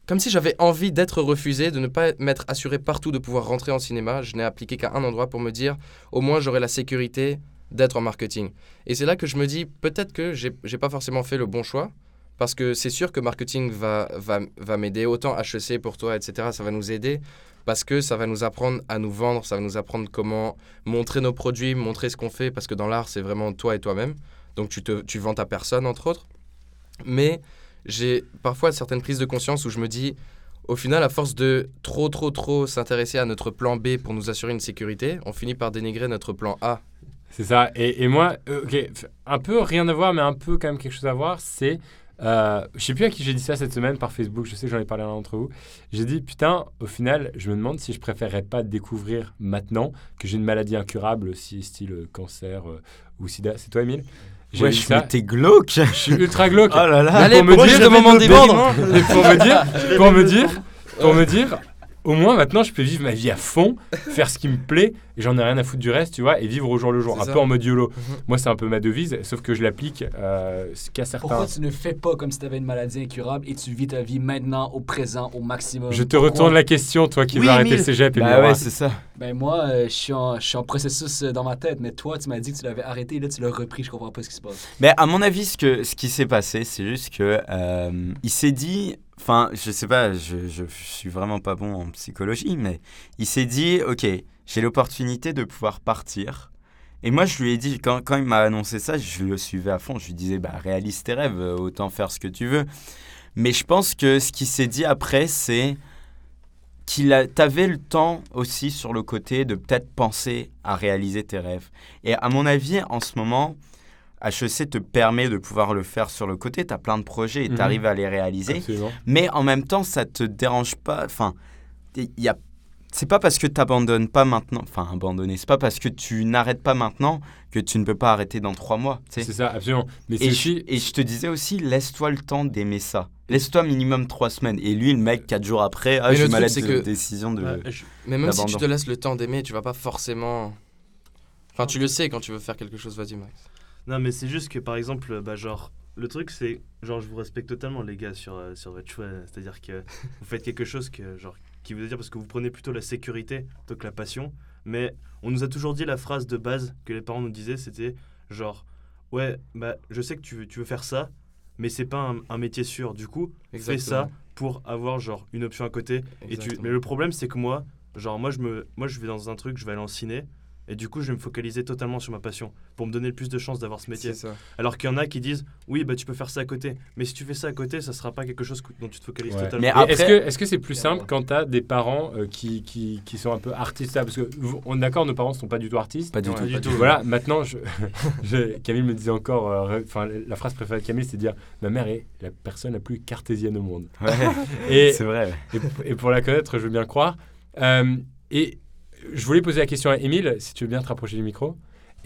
Comme si j'avais envie d'être refusé, de ne pas m'être assuré partout de pouvoir rentrer en cinéma. Je n'ai appliqué qu'à un endroit pour me dire, au moins j'aurai la sécurité d'être en marketing. Et c'est là que je me dis, peut-être que j'ai pas forcément fait le bon choix, parce que c'est sûr que marketing va, va, va m'aider, autant HEC pour toi, etc., ça va nous aider, parce que ça va nous apprendre à nous vendre, ça va nous apprendre comment montrer nos produits, montrer ce qu'on fait, parce que dans l'art, c'est vraiment toi et toi-même. Donc tu, te, tu vends ta personne, entre autres. Mais j'ai parfois certaines prises de conscience où je me dis, au final, à force de trop, trop, trop s'intéresser à notre plan B pour nous assurer une sécurité, on finit par dénigrer notre plan A. C'est ça. Et, moi, euh, ok, f- un peu rien à voir, mais un peu quand même quelque chose à voir, c'est. Euh, je sais plus à qui j'ai dit ça cette semaine par Facebook, je sais que j'en ai parlé à l'un d'entre vous. J'ai dit, putain, au final, je me demande si je préférerais pas découvrir maintenant que j'ai une maladie incurable, si style euh, cancer euh, ou sida. C'est toi, Emile J'ai ouais, ça. t'es glauque. Je suis ultra glauque. Oh là là. Allez, pour me dire- de moment Et pour me dire, pour me dire, pour me dire, au moins maintenant je peux vivre ma vie à fond, faire ce qui me plaît, et j'en ai rien à foutre du reste, tu vois, et vivre au jour le jour, un ça. peu en mode YOLO. Mhm. Moi c'est un peu ma devise, sauf que je l'applique euh, qu'à certains. Pourquoi tu ne fais pas comme si tu avais une maladie incurable et tu vis ta vie maintenant, au présent, au maximum? Je te Pourquoi? retourne la question, toi qui Oui, veux arrêter le cégep et Bah ouais, c'est ça. Ben moi, euh, je suis en, je suis en processus euh, dans ma tête, mais toi, tu m'as dit que tu l'avais arrêté et là, tu l'as repris. Je comprends pas ce qui se passe. Mais à mon avis, ce, que, ce qui s'est passé, c'est juste que euh, il s'est dit, enfin, je sais pas, je, je, suis vraiment pas bon en psychologie, mais il s'est dit, ok, j'ai l'opportunité de pouvoir partir. Et moi, je lui ai dit, quand, quand il m'a annoncé ça, je le suivais à fond. Je lui disais, bah, réalise tes rêves, euh, autant faire ce que tu veux. Mais je pense que ce qui s'est dit après, c'est qu'il t'avais le temps aussi sur le côté de peut-être penser à réaliser tes rêves. Et à mon avis, en ce moment, HEC te permet de pouvoir le faire sur le côté. Tu as plein de projets et Mhm. tu arrives à les réaliser. Absolument. Mais en même temps, ça te dérange pas. Enfin, il y a. C'est pas parce que tu abandonnes pas maintenant, enfin abandonner, c'est pas parce que tu n'arrêtes pas maintenant que tu ne peux pas arrêter dans trois mois. tu sais. C'est ça, absolument. Mais Et je, aussi. et je te disais aussi, laisse-toi le temps d'aimer ça. Laisse-toi minimum trois semaines. Et lui, le mec, quatre jours après, ah, Mais j'ai malade de que- décision de. Ouais, je- Mais même si tu te laisses le temps d'aimer, tu vas pas forcément. Enfin, tu le sais quand tu veux faire quelque chose, vas-y, Max. Non, mais c'est juste que par exemple, bah, genre, le truc c'est, genre, je vous respecte totalement, les gars, sur, euh, sur votre choix. C'est-à-dire que vous faites quelque chose que, genre, qui veut dire parce que vous prenez plutôt la sécurité plutôt que la passion. Mais on nous a toujours dit la phrase de base que les parents nous disaient c'était genre, ouais, bah, je sais que tu veux, tu veux faire ça, mais c'est pas un, un métier sûr. Du coup, fais ça pour avoir, genre, une option à côté. Et tu... Exactement. Mais le problème, c'est que moi, Genre, moi je, me, moi, je vais dans un truc, je vais aller en ciné. Et du coup, je vais me focaliser totalement sur ma passion pour me donner le plus de chances d'avoir ce métier. Ça. Alors qu'il y en a qui disent oui, bah tu peux faire ça à côté. Mais si tu fais ça à côté, ça sera pas quelque chose dont tu te focalises Ouais. totalement. Mais après- Est-ce que est-ce que c'est plus simple quand t'as des parents euh, qui, qui, qui sont un peu artistes là? Parce que on est d'accord, nos parents sont pas du tout artistes. Pas du tout. du pas tout. du tout. Voilà, maintenant, je, je- Camille me disait encore, euh, enfin, la phrase préférée de Camille, c'est de dire Ma mère est la personne la plus cartésienne au monde. Ouais, c'est vrai. et, et pour la connaître, je veux bien croire. Euh, et je voulais poser la question à Émile, si tu veux bien te rapprocher du micro.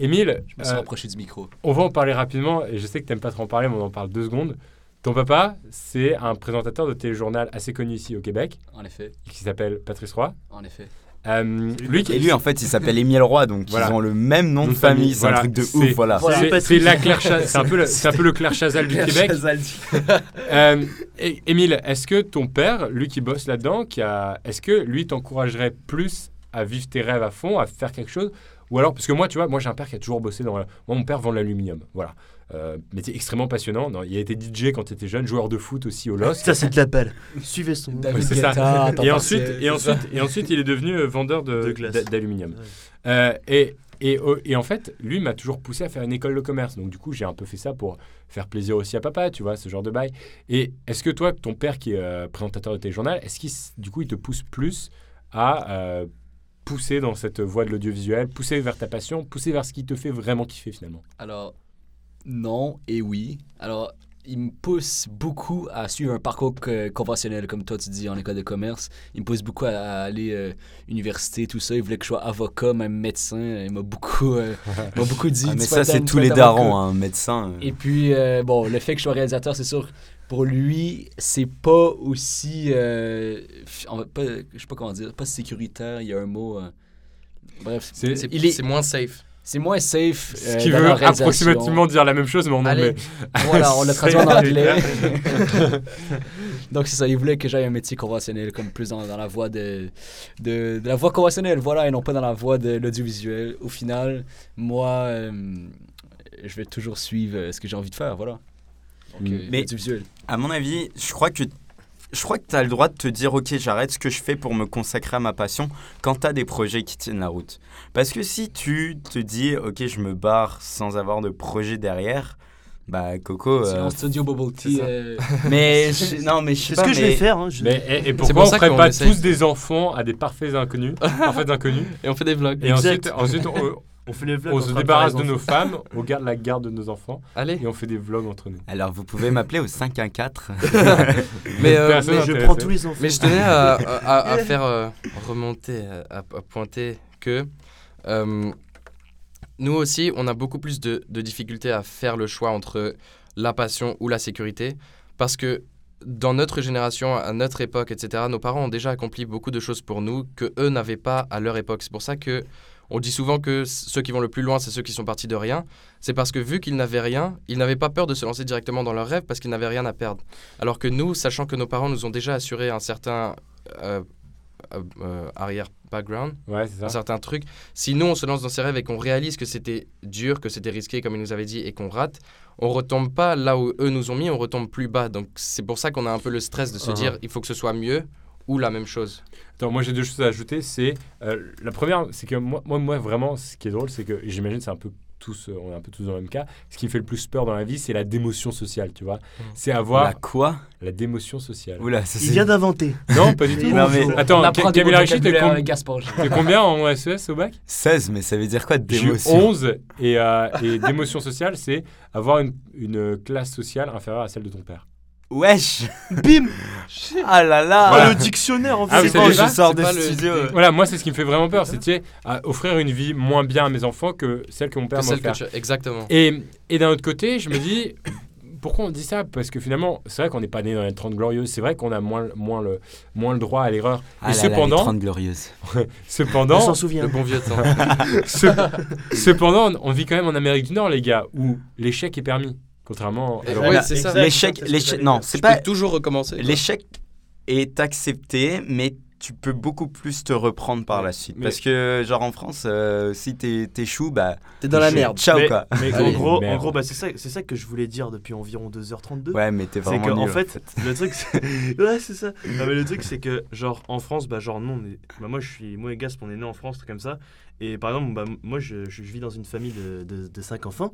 Émile, Je me suis euh, rapproché du micro. on va en parler rapidement, et je sais que tu n'aimes pas trop en parler, mais on en parle deux secondes. Ton papa, c'est un présentateur de téléjournal assez connu ici au Québec, En effet, qui s'appelle Patrice Roy. en effet. Euh, lui, Et lui, en fait, il s'appelle Émile Roy, donc Voilà. ils ont le même nom de famille. C'est un truc de ouf, voilà. Voilà. c'est- la Claire Cha- c'est un peu le, c'est un peu le Claire Chazal du Québec. Euh, et- Émile, est-ce que ton père, lui qui bosse là-dedans, qui a, est-ce que lui t'encouragerait plus à vivre tes rêves à fond, à faire quelque chose Ou alors, parce que moi, tu vois, moi j'ai un père qui a toujours bossé dans. la- Moi, mon père vend de l'aluminium, voilà. Euh, métier extrêmement passionnant. Non, il a été DJ quand il était jeune, joueur de foot aussi au LOSC. Ça, c'est de la balle. Suivez son. Ouais, c'est ça. Et ensuite, et, ensuite, et ensuite, il est devenu euh, vendeur de- De d'aluminium. Ouais. Euh, et, et, et en fait, lui m'a toujours poussé à faire une école de commerce. Donc, du coup, j'ai un peu fait ça pour faire plaisir aussi à papa, tu vois, ce genre de bail. Et est-ce que toi, ton père qui est euh, présentateur de téléjournal, est-ce qu'il, du coup, il te pousse plus à euh, pousser dans cette voie de l'audiovisuel, pousser vers ta passion, pousser vers ce qui te fait vraiment kiffer finalement Alors, non et oui. Alors, il me pousse beaucoup à suivre un parcours conventionnel, comme toi tu dis, en école de commerce. Il me pousse beaucoup à, à aller euh, université, tout ça. Il voulait que je sois avocat, même médecin. Il m'a beaucoup, euh, m'a beaucoup dit. Ah, mais ça, c'est tous les darons, hein, médecin. euh. Et puis, euh, bon, le fait que je sois réalisateur, c'est sûr, pour lui, c'est pas aussi. euh, f- on va pas, je sais pas comment dire, pas sécuritaire, il y a un mot. euh, bref, C'est- est- moins safe. c'est moins safe. Ce euh, qui veut approximativement dire la même chose, mais en Allez. anglais. Voilà, on l'a traduit en anglais. Donc c'est ça, il voulait que j'aille un métier conventionnel, comme plus dans, dans la voie de, de, de la voie conventionnelle, voilà, et non pas dans la voie de l'audiovisuel. Au final, moi, euh, je vais toujours suivre ce que j'ai envie de faire, voilà. Donc, euh, Mais-. À mon avis, je crois que je crois que tu as le droit de te dire ok j'arrête ce que je fais pour me consacrer à ma passion quand tu as des projets qui tiennent la route. Parce que si tu te dis ok je me barre sans avoir de projet derrière, bah Coco... C'est euh, studio Bubble Tea. euh, mais je- non mais je sais C'est pas ce que je vais faire. hein, je- Mais, et, et pour pourquoi on ça ferait pas tous des enfants à des parfaits inconnus, parfaits inconnus Et on fait des vlogs. Et Exact. ensuite, ensuite on, On fait les vlogs. on en se débarrasse de nos femmes, on garde la garde de nos enfants Allez. et on fait des vlogs entre nous. Alors vous pouvez m'appeler au 514. Mais, euh, mais- Je prends tous les enfants. Mais je tenais à, à- à faire euh, remonter, à, à pointer que euh, nous aussi, on a beaucoup plus de, de difficultés à faire le choix entre la passion ou la sécurité. Parce que dans notre génération, à notre époque, etc., nos parents ont déjà accompli beaucoup de choses pour nous que eux n'avaient pas à leur époque. C'est pour ça que on dit souvent que ceux qui vont le plus loin, c'est ceux qui sont partis de rien. C'est parce que vu qu'ils n'avaient rien, ils n'avaient pas peur de se lancer directement dans leurs rêves parce qu'ils n'avaient rien à perdre. Alors que nous, sachant que nos parents nous ont déjà assuré un certain euh, euh, euh, arrière background, Ouais, un certain truc, si nous on se lance dans ces rêves et qu'on réalise que c'était dur, que c'était risqué comme ils nous avaient dit et qu'on rate, on retombe pas là où eux nous ont mis, on retombe plus bas. Donc c'est pour ça qu'on a un peu le stress de se Uh-huh. dire il faut que ce soit mieux ou la même chose. Attends, moi j'ai deux choses à ajouter. C'est euh, la première, c'est que moi, moi, moi, vraiment, ce qui est drôle, c'est que j'imagine c'est un peu tous, euh, on est un peu tous dans le même cas. Ce qui me fait le plus peur dans la vie, c'est la démotion sociale, tu vois. C'est avoir La quoi? La démotion sociale. Oula, ça Il vient d'inventer. Non, pas du tout. Non, mais- Attends, Camille Richie, t'es com- combien en SES au bac? 16, mais ça veut dire quoi d'émotion? 11 et, euh, et d'émotion sociale, c'est avoir une, une classe sociale inférieure à celle de ton père. Wesh Bim Ah là là Voilà. Le dictionnaire en Ah, fait. vous C'est quand je sors C'est de pas le- studio euh, Voilà, moi c'est ce qui me fait vraiment peur, c'est tu sais, à offrir une vie moins bien à mes enfants que celle que mon père Que m'a celle que offert. tu- Exactement. Et, et d'un autre côté, je me dis, pourquoi on dit ça? Parce que finalement, c'est vrai qu'on n'est pas né dans les 30 glorieuses, c'est vrai qu'on a moins, moins, le, moins le droit à l'erreur. Ah Et là là, les cependant- 30 glorieuses. On Cependant, s'en souvient. Le bon vieux temps. ce- cependant, on vit quand même en Amérique du Nord, les gars, où l'échec est permis. Contrairement c'est ça. Exact. L'échec, non, c'est Tu pas... peux toujours recommencer. L'échec est accepté, mais tu peux beaucoup plus te reprendre par Ouais, la suite. mais- Parce que, genre en France, euh, si t'es t'es chou, bah. T'es dans la merde. Ciao mais, quoi. mais en gros, en gros bah, c'est ça, c'est ça que je voulais dire depuis environ 2h32. Ouais, mais t'es C'est vraiment que nul. en fait, le truc, c'est... ouais, c'est ça. Non, mais le truc, c'est que genre en France, bah genre non, on est... bah, moi je suis, moi et Gasp, on est né en France, truc comme ça. Et par exemple, bah moi je, je vis dans une famille de, de, de cinq enfants.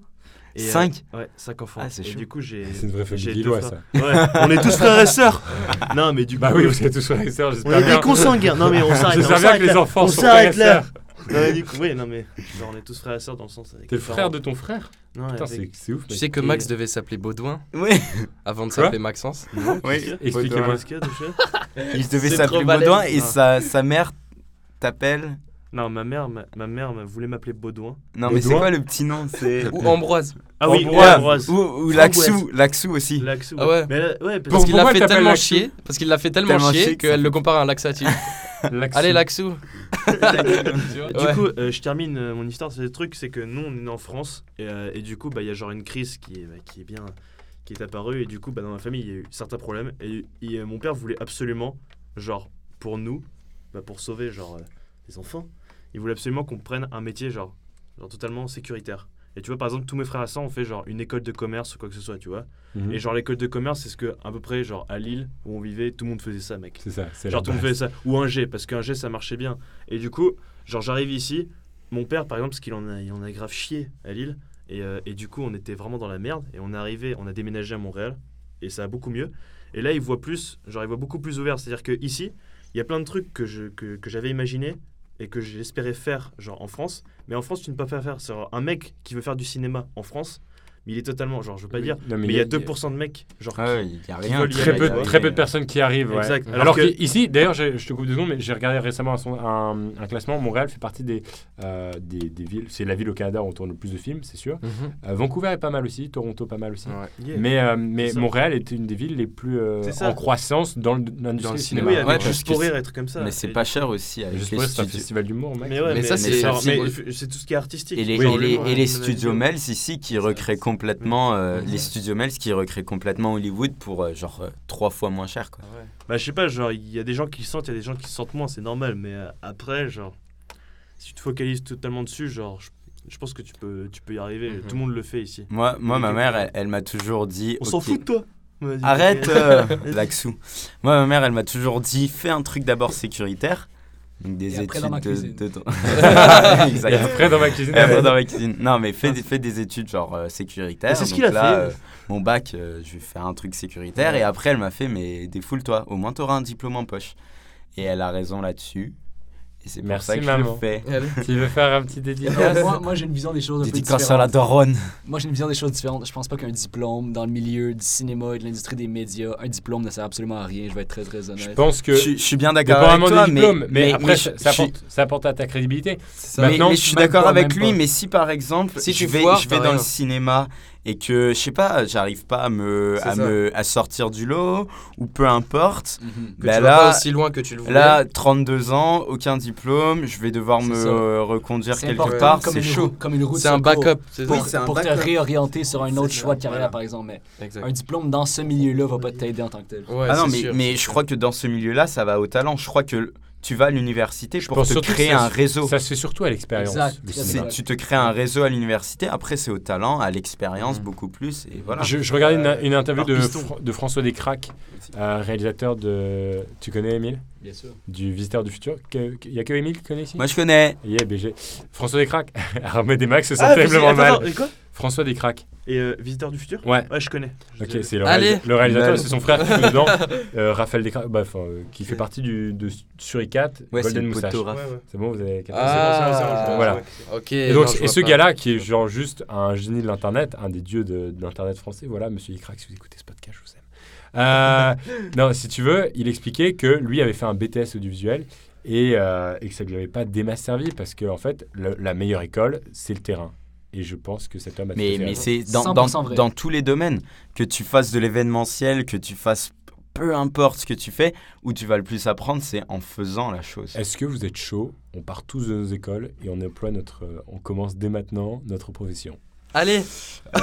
Et, euh, Cinq? Ouais, cinq enfants. Ah, c'est et chaud. du coup, j'ai. C'est une vraie famille j'ai deux lillois, frères. ça. Ouais, on est tous frères et sœurs. Non, mais du coup. Bah oui, vous êtes tous frères et sœurs, On j'espère est des bien. consanguins. Non, mais on s'arrête. là, on J'espère bien que s'arrête les là. enfants on sont frères et s'arrête là. sœurs. Non, mais du coup, oui, non, mais genre, on est tous frères et sœurs dans le sens. avec T'es le frère de ton frère? Non, Putain, avec- c'est c'est ouf, Tu sais que Et- Max devait s'appeler Baudouin Oui, avant de s'appeler Maxence oui. Expliquez-moi. Qu'est-ce qu'il y a, Il devait s'appeler. Baudouin et Ah. sa, sa mère t'appelle. Non, ma mère, ma, ma mère voulait m'appeler Baudouin. Non, mais c'est quoi le petit nom C'est. ou Ambroise. Ah oui, Ambroise. ouais, Ambroise. Ou, ou Laxou, Laxou aussi. Laxou. Ah ouais. Mais là- ouais, parce qu'il l'a fait tellement Laxou chier. Parce qu'il l'a fait tellement, Tellement chier qu'elle le compare à un laxatif. Laxou. Allez, Laxou. Du coup, euh, je termine euh, mon histoire. C'est le truc, c'est que nous, on est né en France et, euh, et du coup, bah, il y a genre une crise qui est, bah, qui est bien, qui est apparue et du coup, bah, dans ma famille, il y a eu certains problèmes et, et, euh, mon père voulait absolument, genre, pour nous, bah, pour sauver genre euh, les enfants, il voulait absolument qu'on prenne un métier genre, genre totalement sécuritaire. Et tu vois, par exemple, tous mes frères et sœurs ont fait genre une école de commerce ou quoi que ce soit, tu vois. Mhm. Et genre l'école de commerce, c'est ce que à peu près genre à Lille où on vivait, tout le monde faisait ça, mec. C'est ça, c'est Genre tout le monde faisait ça. Ou un G, parce qu'un G ça marchait bien. Et du coup, genre j'arrive ici, mon père par exemple, parce qu'il en a, il en a grave chié à Lille. Et, euh, et du coup, on était vraiment dans la merde. Et on est arrivé, on a déménagé à Montréal. Et ça a beaucoup mieux. Et là, il voit plus, genre il voit beaucoup plus ouvert. C'est-à-dire que ici, il y a plein de trucs que, je, que, que j'avais imaginé et que j'espérais faire genre en France. Mais en France, tu ne peux pas faire. C'est un mec qui veut faire du cinéma en France, mais il est totalement, genre je veux pas Oui. dire, Non, mais il y a 2% de mecs genre Ah ouais, il y a rien. Très peu, vois. très peu de personnes qui arrivent. ouais. Exact. Alors, Alors que... ici, d'ailleurs, je, je te coupe deux secondes, mais j'ai regardé récemment un, son- un- un classement. Montréal fait partie des, euh, des, des villes. C'est la ville au Canada où on tourne le plus de films, c'est sûr. Euh, Vancouver est pas mal aussi, Toronto pas mal aussi. Yeah. Mais, euh, mais. Montréal est une des villes les plus euh, en croissance dans le- l'industrie Dans le du cinéma. Oui, cinéma. avec Ouais, Juste pour rire trucs comme ça. Mais c'est pas cher aussi avec Juste les pour c'est un festival d'humour, mec. Mais ça, c'est- tout ce qui est artistique. Et les, studios Mels ici qui recréent complètement euh, les studios Mels qui recréent complètement Hollywood pour euh, genre euh, trois fois moins cher quoi. Bah, je sais pas, genre, il y a des gens qui sentent, il y a des gens qui sentent moins, c'est normal. Mais euh, après, genre, si tu te focalises totalement dessus, genre, je, je pense que tu peux, tu peux y arriver. Mhm. Tout le monde le fait ici. Moi, moi ma mère, elle, elle m'a toujours dit. On s'en fout de toi. Arrête, euh, Laxou. Moi, ma mère, elle m'a toujours dit fais un truc d'abord sécuritaire. Donc des Et après, études dans ma de. cuisine. de- Et après, dans ma cuisine, Et après, dans ma cuisine. Non, mais fais, des- fais des études genre euh, sécuritaires. C'est ce qu'il a là, fait. euh, mon bac, euh, je vais faire un truc sécuritaire. Et après, elle m'a fait mais défoule-toi. Au moins, t'auras un diplôme en poche. Et elle a raison là-dessus. Et c'est pour Merci, ça que je le fais. tu veux faire un petit dédicace moi, moi j'ai une vision des choses un peu Dédicace à la différente. daronne. Moi, j'ai une vision des choses différentes. Je pense pas qu'un diplôme dans le milieu du cinéma et de l'industrie des médias, un diplôme ne sert absolument à rien. Je vais être très très Je honnête. pense que. Je, suis- je suis bien d'accord avec toi, mais, mais, après, je- ça, je ça suis- apporte, ça apporte à ta crédibilité. Mais, Maintenant, mais je suis d'accord avec lui, pas. mais si par exemple, Si je tu vais, je vais dans le cinéma et que, je sais pas, j'arrive pas à me, à ça. me à sortir du lot, ou peu importe. Que bah tu vas pas là, aussi loin que tu le voulais. là, 32 ans, aucun diplôme, je vais devoir me ça. reconduire quelque important part, c'est chaud. route- Comme une route c'est un backup. c'est Pour, ça. Un pour te backup. réorienter sur un autre choix de carrière, voilà. par exemple. Mais Exact. un diplôme dans ce milieu-là va pas t'aider en tant que tel. Ouais, ah non, mais, sûr, mais je crois que dans ce milieu-là, ça va au talent. Je crois que tu vas à l'université Je pour pense te créer un se- réseau. Ça se fait surtout à l'expérience. Tu te crées un réseau à l'université, après c'est au talent, à l'expérience Mhm. beaucoup plus, et voilà. Je, je regardais une, une interview de, piston. Fr- de François Descraques, euh, réalisateur de. Tu connais Émile? Bien sûr. Du Visiteur du Futur Il n'y a que Émile qui connaît ici? Moi je connais. Yeah, BG. François Descraques. Armée des Max se sent Ah, terriblement mal. attends, et quoi? François Descraques. Et euh, Visiteur du futur Ouais. Ouais, je connais. Je Ok, c'est le, Allez. réalisa- le réalisateur, c'est son frère qui joue dedans, euh, Raphaël Descraques, bah, enfin, euh, qui fait partie du, de Suricat, Ouais, c'est Golden le Moustache. Ouais. C'est bon, vous avez capté Ah, bon, voilà. Ok. Et, donc, non, et ce gars-là, qui est genre juste un génie de l'Internet, un des dieux de, de l'Internet français, voilà, monsieur Icrac, si vous écoutez ce podcast, je vous aime. Euh, non, si tu veux, il expliquait que lui avait fait un BTS audiovisuel et, euh, et que ça ne lui avait pas des masses servi parce que, en fait, le- la meilleure école, c'est le terrain. Et je pense que cet homme a tout à Mais, mais c'est dans, 100% dans, vrai. dans tous les domaines. Que tu fasses de l'événementiel, que tu fasses peu importe ce que tu fais, où tu vas le plus apprendre, c'est en faisant la chose. Est-ce que vous êtes chaud? On part tous de nos écoles et on emploie notre, euh, on commence dès maintenant notre profession. Allez.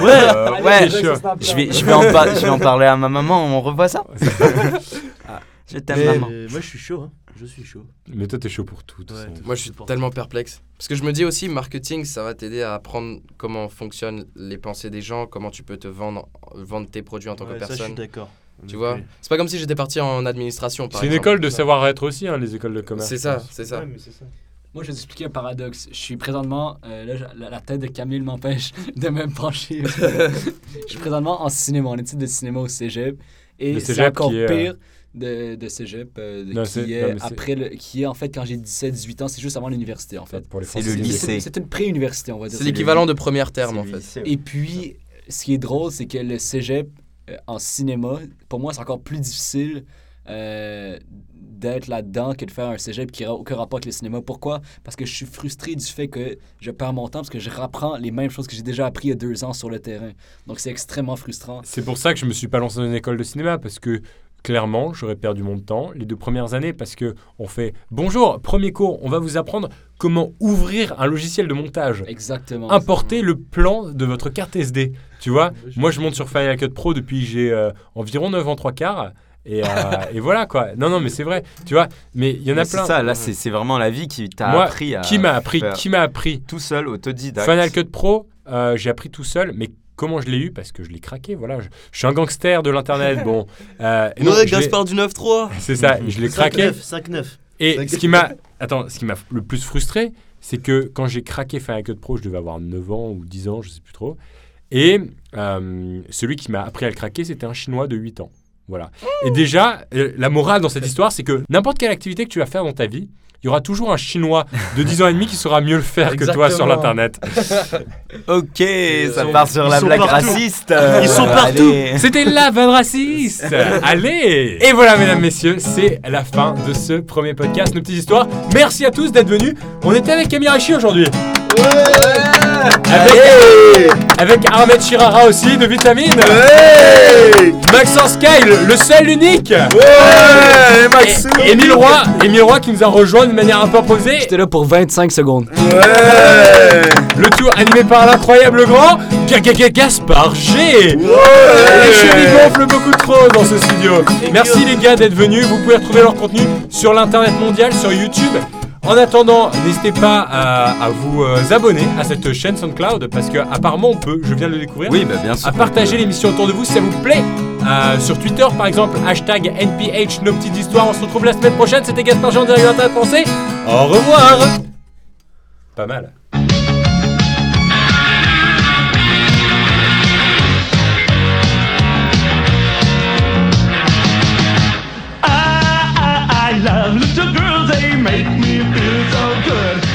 Ouais, euh, ouais. chaud. Je vais, je, vais en par- je vais en parler à ma maman, on revoit ça Je t'aime, Mais- maman. Euh, moi, je suis chaud. Hein. Je suis chaud. Mais toi, t'es chaud pour tout. Ouais, Moi, je suis tellement perplexe. Parce que je me dis aussi, marketing, ça va t'aider à apprendre comment fonctionnent les pensées des gens, comment tu peux te vendre, vendre tes produits en tant Ouais, que ça, je suis personne. d'accord. Tu vois? Oui. C'est pas comme si j'étais parti en administration, par C'est une exemple. école de savoir-être aussi, hein, les écoles de commerce. C'est ça, c'est ça. Ouais, mais c'est ça. Moi, je vais t'expliquer un paradoxe. Je suis présentement. euh, là, la, la tête de Camille m'empêche de me pencher. je suis présentement en cinéma, en études de cinéma au cégep. Et c'est encore qui est, euh, pire de, de cégep, euh, de- Non, c'est- qui, est après le, qui est en fait quand j'ai 17-18 ans, c'est juste avant l'université en fait. C'est le lycée. C'est une pré-université, on va dire. C'est l'équivalent de première terme, en fait. lycée. Et puis, ce qui est drôle, c'est que le cégep euh, en cinéma, pour moi, c'est encore plus difficile euh, d'être là-dedans que de faire un cégep qui n'a aucun rapport avec le cinéma. Pourquoi? Parce que je suis frustré du fait que je perds mon temps parce que je rapprends les mêmes choses que j'ai déjà appris il y a deux ans sur le terrain. Donc, c'est extrêmement frustrant. C'est pour ça que je me suis pas lancé dans une école de cinéma parce que clairement, j'aurais perdu mon temps les deux premières années parce que on fait bonjour, premier cours, on va vous apprendre comment ouvrir un logiciel de montage. Exactement. Importer le plan de votre carte SD. Tu vois, moi je monte sur Final Cut Pro depuis j'ai euh, environ 9 ans 3 quarts. Et, euh, et voilà quoi. Non, non, mais c'est vrai. Tu vois, mais il y en a Mais c'est plein. ça, là, c'est vraiment la vie qui t'a appris à. Qui m'a appris Qui m'a appris Tout seul, autodidacte. Final Cut Pro, euh, j'ai appris tout seul, mais comment je l'ai eu Parce que je l'ai craqué, voilà. Je, je suis un gangster de l'internet, bon. Euh, et non, Ouais, Gaspard du 9-3 C'est ça, je l'ai craqué. 5-9. Et ce qui m'a, attends, ce qui m'a le plus frustré, c'est que quand j'ai craqué Final Cut Pro, je devais avoir 9 ans ou 10 ans, je sais plus trop. Et euh, celui qui m'a appris à le craquer, c'était un Chinois de 8 ans. Voilà. Et déjà, euh, la morale dans cette histoire, c'est que n'importe quelle activité que tu vas faire dans ta vie, il y aura toujours un Chinois de 10 ans et demi qui saura mieux le faire que toi sur l'internet. Ok, ça sont- part sur ils la sont blague partout. raciste. Ils sont Euh, partout. C'était la vanne raciste Allez Et voilà, mesdames, messieurs, c'est la fin de ce premier podcast, nos petites histoires. Merci à tous d'être venus. On était avec Camille Rachi aujourd'hui. Avec, avec Ahmed Chirara aussi, de Vitamine. Maxence Kyle, le seul, l'unique. Et Émile Roy, Émile Roy qui nous a rejoint d'une manière un peu imposée. J'étais là pour 25 secondes. Le tour animé par l'incroyable grand Ga- Ga- Ga- Gaspard G. Les chéris gonflent beaucoup trop dans ce studio. Merci les gars d'être venus. Vous pouvez retrouver leur contenu sur l'internet mondial, sur YouTube. En attendant, n'hésitez pas à, vous euh, abonner à cette chaîne SoundCloud parce que apparemment on peut, je viens de le découvrir, oui, bah, bien sûr, à partager l'émission autour de vous si ça vous plaît. Euh, sur Twitter par exemple, hashtag NPH, nos petites histoires. On se retrouve la semaine prochaine. C'était Gaspard Jean de la Français. Au revoir Pas mal. make me feel so good.